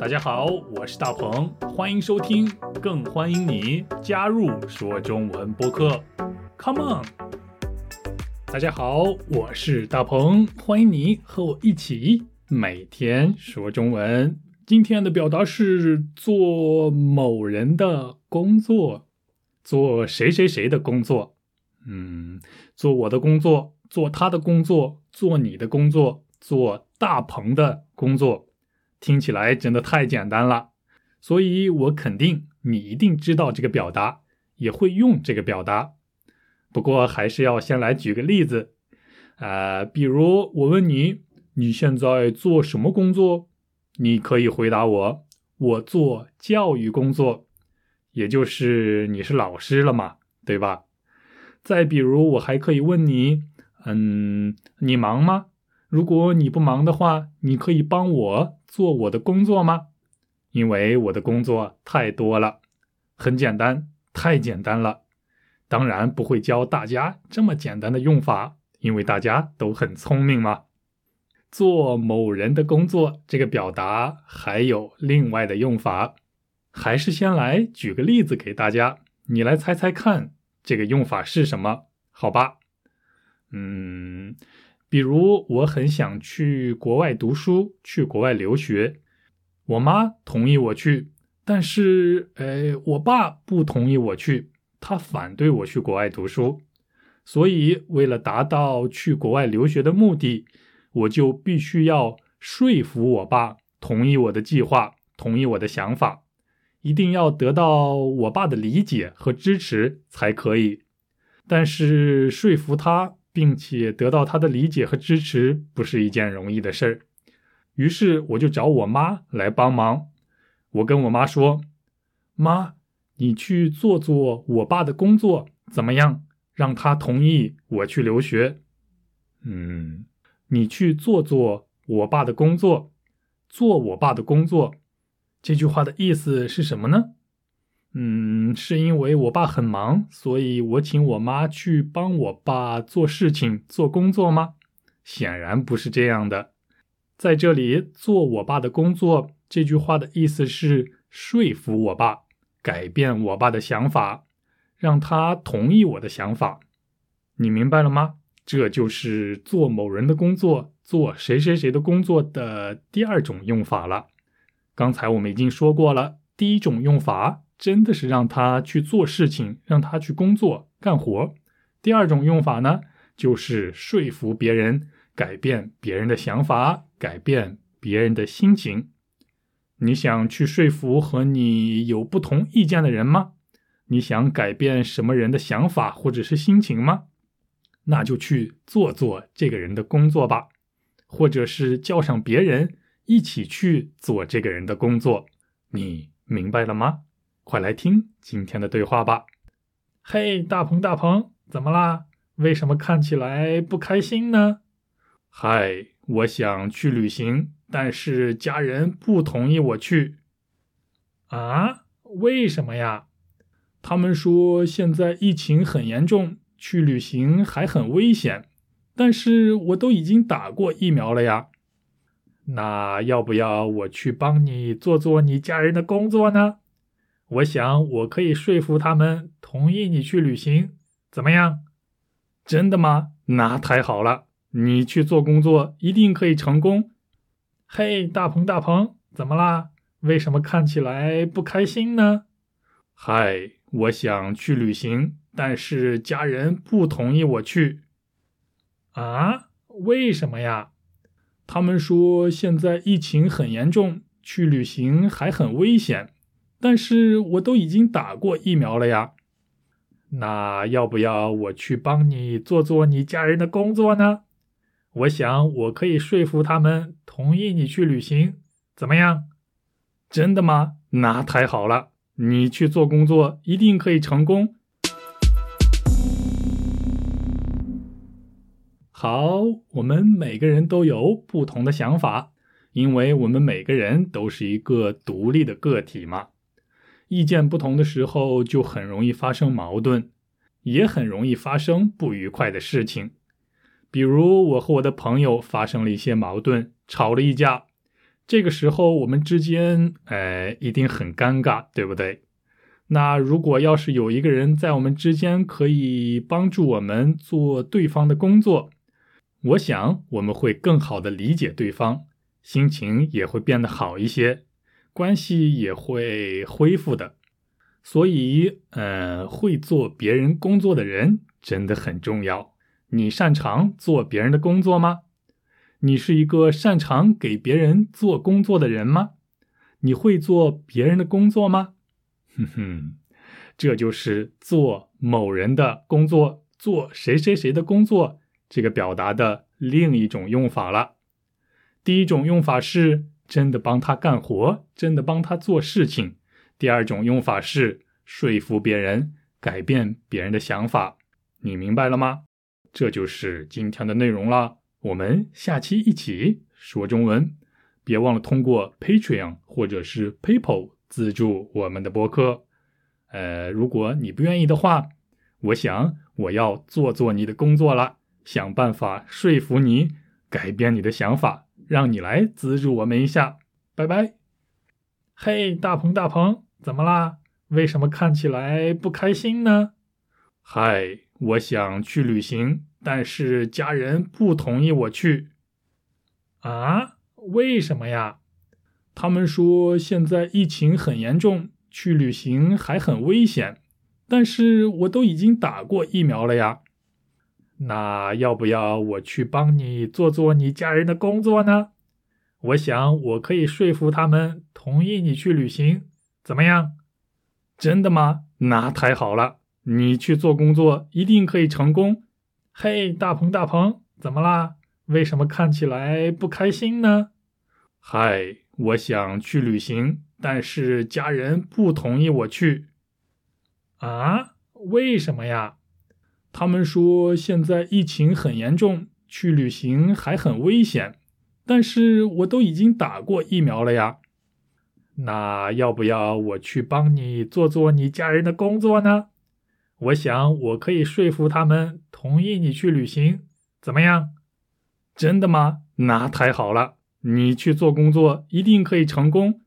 大家好，我是大鹏，欢迎收听，更欢迎你加入说中文播客。Come on！大家好，我是大鹏，欢迎你和我一起每天说中文。今天的表达是做某人的工作，做谁谁谁的工作。嗯，做我的工作，做他的工作，做你的工作，做大鹏的工作。听起来真的太简单了，所以我肯定你一定知道这个表达，也会用这个表达。不过还是要先来举个例子，呃，比如我问你，你现在做什么工作？你可以回答我，我做教育工作，也就是你是老师了嘛，对吧？再比如我还可以问你，嗯，你忙吗？如果你不忙的话，你可以帮我做我的工作吗？因为我的工作太多了，很简单，太简单了。当然不会教大家这么简单的用法，因为大家都很聪明嘛。做某人的工作这个表达还有另外的用法，还是先来举个例子给大家，你来猜猜看这个用法是什么？好吧？嗯。比如我很想去国外读书，去国外留学，我妈同意我去，但是，呃，我爸不同意我去，他反对我去国外读书，所以为了达到去国外留学的目的，我就必须要说服我爸同意我的计划，同意我的想法，一定要得到我爸的理解和支持才可以，但是说服他。并且得到他的理解和支持不是一件容易的事儿，于是我就找我妈来帮忙。我跟我妈说：“妈，你去做做我爸的工作怎么样？让他同意我去留学。”嗯，你去做做我爸的工作，做我爸的工作，这句话的意思是什么呢？嗯，是因为我爸很忙，所以我请我妈去帮我爸做事情、做工作吗？显然不是这样的。在这里，做我爸的工作这句话的意思是说服我爸，改变我爸的想法，让他同意我的想法。你明白了吗？这就是做某人的工作、做谁谁谁的工作的第二种用法了。刚才我们已经说过了，第一种用法。真的是让他去做事情，让他去工作干活。第二种用法呢，就是说服别人，改变别人的想法，改变别人的心情。你想去说服和你有不同意见的人吗？你想改变什么人的想法或者是心情吗？那就去做做这个人的工作吧，或者是叫上别人一起去做这个人的工作。你明白了吗？快来听今天的对话吧！嘿，大鹏，大鹏，怎么啦？为什么看起来不开心呢？嗨，我想去旅行，但是家人不同意我去。啊？为什么呀？他们说现在疫情很严重，去旅行还很危险。但是我都已经打过疫苗了呀。那要不要我去帮你做做你家人的工作呢？我想我可以说服他们同意你去旅行，怎么样？真的吗？那太好了，你去做工作一定可以成功。嘿，大鹏，大鹏，怎么啦？为什么看起来不开心呢？嗨，我想去旅行，但是家人不同意我去。啊？为什么呀？他们说现在疫情很严重，去旅行还很危险。但是我都已经打过疫苗了呀，那要不要我去帮你做做你家人的工作呢？我想我可以说服他们同意你去旅行，怎么样？真的吗？那太好了，你去做工作一定可以成功。好，我们每个人都有不同的想法，因为我们每个人都是一个独立的个体嘛。意见不同的时候，就很容易发生矛盾，也很容易发生不愉快的事情。比如，我和我的朋友发生了一些矛盾，吵了一架。这个时候我们之间，呃，一定很尴尬，对不对？那如果要是有一个人在我们之间可以帮助我们做对方的工作，我想我们会更好的理解对方，心情也会变得好一些，关系也会恢复的。所以，呃，会做别人工作的人真的很重要。你擅长做别人的工作吗？你是一个擅长给别人做工作的人吗？你会做别人的工作吗？哼哼，这就是做某人的工作，做谁谁谁的工作，这个表达的另一种用法了。第一种用法是真的帮他干活，真的帮他做事情；第二种用法是说服别人，改变别人的想法。你明白了吗？这就是今天的内容了。我们下期一起说中文，别忘了通过 Patreon 或者是 PayPal。资助我们的播客，呃，如果你不愿意的话，我想我要做做你的工作了，想办法说服你改变你的想法，让你来资助我们一下。拜拜。嘿，大鹏大鹏，怎么啦？为什么看起来不开心呢？嗨，我想去旅行，但是家人不同意我去。啊？为什么呀？他们说现在疫情很严重，去旅行还很危险。但是我都已经打过疫苗了呀。那要不要我去帮你做做你家人的工作呢？我想我可以说服他们同意你去旅行，怎么样？真的吗？那太好了，你去做工作一定可以成功。嘿，大鹏大鹏，怎么啦？为什么看起来不开心呢？嗨。我想去旅行，但是家人不同意我去。啊？为什么呀？他们说现在疫情很严重，去旅行还很危险。但是我都已经打过疫苗了呀。那要不要我去帮你做做你家人的工作呢？我想我可以说服他们同意你去旅行，怎么样？真的吗？那太好了。你去做工作一定可以成功。